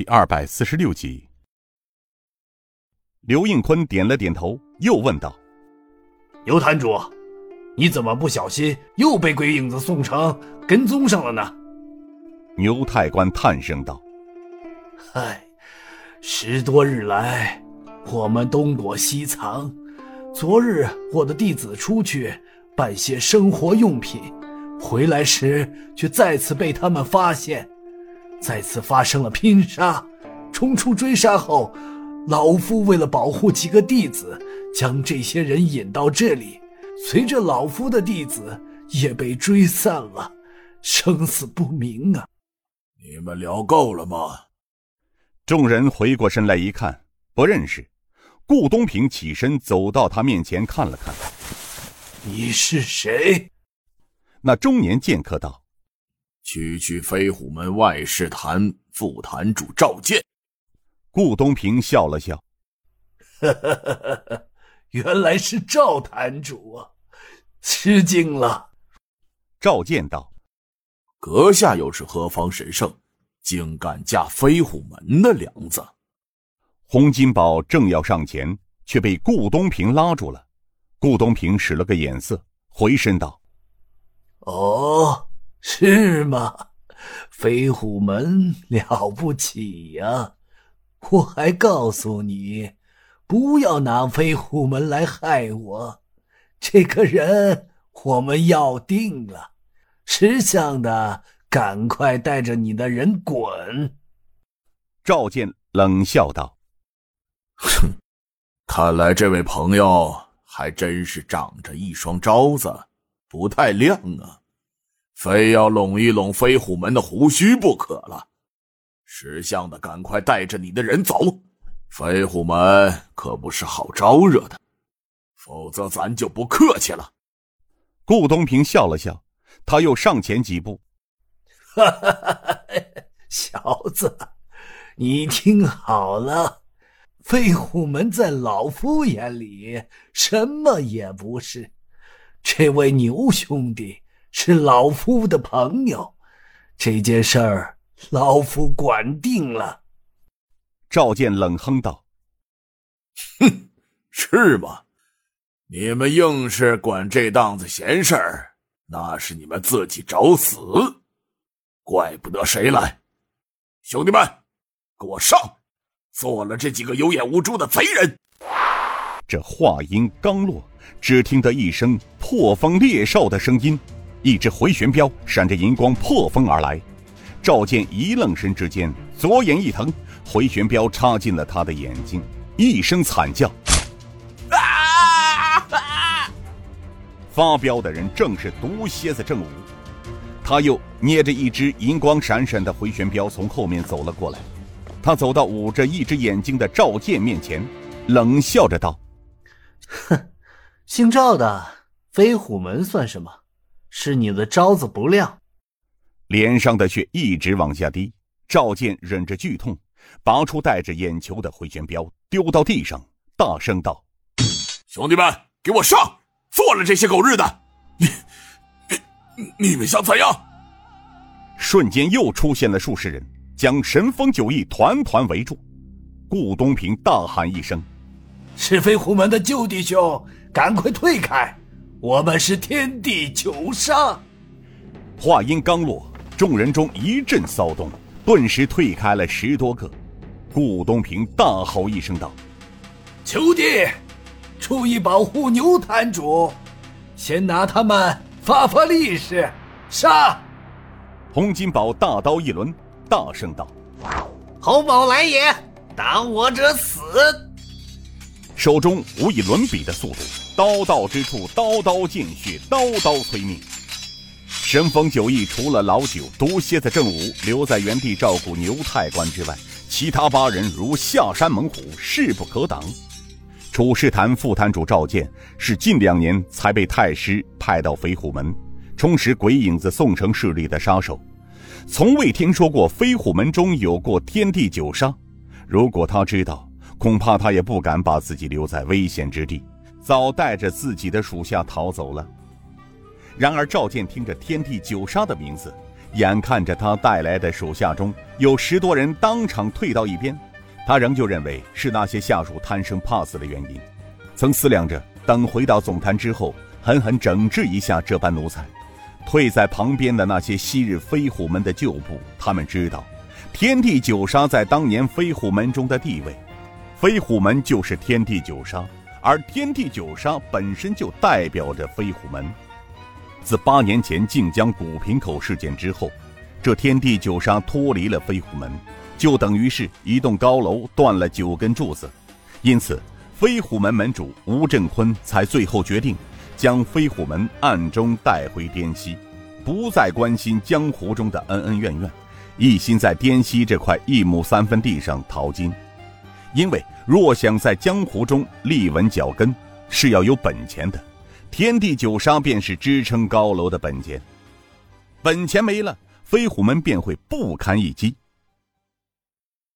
第二百四十六集。刘应坤点了点头，又问道：“牛坛主，你怎么不小心又被鬼影子宋城跟踪上了呢？”牛太官叹声道：“唉，十多日来，我们东躲西藏。昨日我的弟子出去办些生活用品，回来时却再次被他们发现，再次发生了拼杀。冲出追杀后，老夫为了保护几个弟子，将这些人引到这里。随着老夫的弟子也被追散了，生死不明啊！”你们聊够了吗？众人回过身来一看，不认识。顾东平起身走到他面前看了看：“你是谁？”那中年剑客道：“区区飞虎门外事坛副坛主赵健。”顾东平笑了笑：“原来是赵坛主啊，吃惊了。”赵健道。阁下又是何方神圣，竟敢架飞虎门的梁子？洪金宝正要上前，却被顾东平拉住了。顾东平使了个眼色，回身道：“哦，是吗？飞虎门了不起呀！我还告诉你，不要拿飞虎门来害我。这个人我们要定了。”识相的，赶快带着你的人滚！赵健冷笑道：“哼，看来这位朋友还真是长着一双招子，不太亮啊，非要拢一拢飞虎门的胡须不可了。识相的，赶快带着你的人走，飞虎门可不是好招惹的，否则咱就不客气了。”顾东平笑了笑。他又上前几步，哈哈哈！小子，你听好了，飞虎门在老夫眼里什么也不是。这位牛兄弟是老夫的朋友，这件事儿老夫管定了。赵健冷哼道：“哼，是吗？你们硬是管这档子闲事儿。”那是你们自己找死，怪不得谁来。兄弟们，给我上，做了这几个有眼无珠的贼人！这话音刚落，只听得一声破风裂哨的声音，一只回旋镖闪着银光破风而来。赵健一愣神之间，左眼一疼，回旋镖插进了他的眼睛，一声惨叫。啊发飙的人正是毒蝎子郑武，他又捏着一只银光闪闪的回旋镖从后面走了过来。他走到捂着一只眼睛的赵健面前，冷笑着道：“哼，姓赵的飞虎门算什么？是你的招子不亮。”脸上的血一直往下滴。赵健忍着剧痛，拔出带着眼球的回旋镖，丢到地上，大声道：“兄弟们，给我上！”做了这些狗日的，你、你、你们想怎样？瞬间又出现了数十人，将神风九翼团团围住。顾东平大喊一声：“是飞虎门的旧弟兄，赶快退开！我们是天地九杀。”话音刚落，众人中一阵骚动，顿时退开了十多个。顾东平大吼一声道：“求弟！”注意保护牛坛主，先拿他们发发力士。杀！洪金宝大刀一抡，大声道：“洪宝来也，挡我者死！”手中无以伦比的速度，刀到之处刀刀见血，刀刀催命。神风九翼除了老九、毒蝎子郑武留在原地照顾牛太官之外，其他八人如下山猛虎，势不可挡。楚世坛副坛主赵健是近两年才被太师派到飞虎门，充实鬼影子宋城势力的杀手，从未听说过飞虎门中有过天地九杀。如果他知道，恐怕他也不敢把自己留在危险之地，早带着自己的属下逃走了。然而赵健听着天地九杀的名字，眼看着他带来的手下中有十多人当场退到一边，他仍旧认为是那些下属贪生怕死的原因。曾思量着等回到总坛之后，狠狠整治一下这般奴才。退在旁边的那些昔日飞虎门的旧部，他们知道，天地九杀在当年飞虎门中的地位，飞虎门就是天地九杀，而天地九杀本身就代表着飞虎门。自八年前靖江古平口事件之后，这天地九杀脱离了飞虎门，就等于是一栋高楼断了九根柱子。因此，飞虎门门主吴振坤才最后决定将飞虎门暗中带回滇西，不再关心江湖中的恩恩怨怨，一心在滇西这块一亩三分地上淘金。因为若想在江湖中立稳脚跟，是要有本钱的。天地九杀便是支撑高楼的本钱，本钱没了，飞虎门便会不堪一击。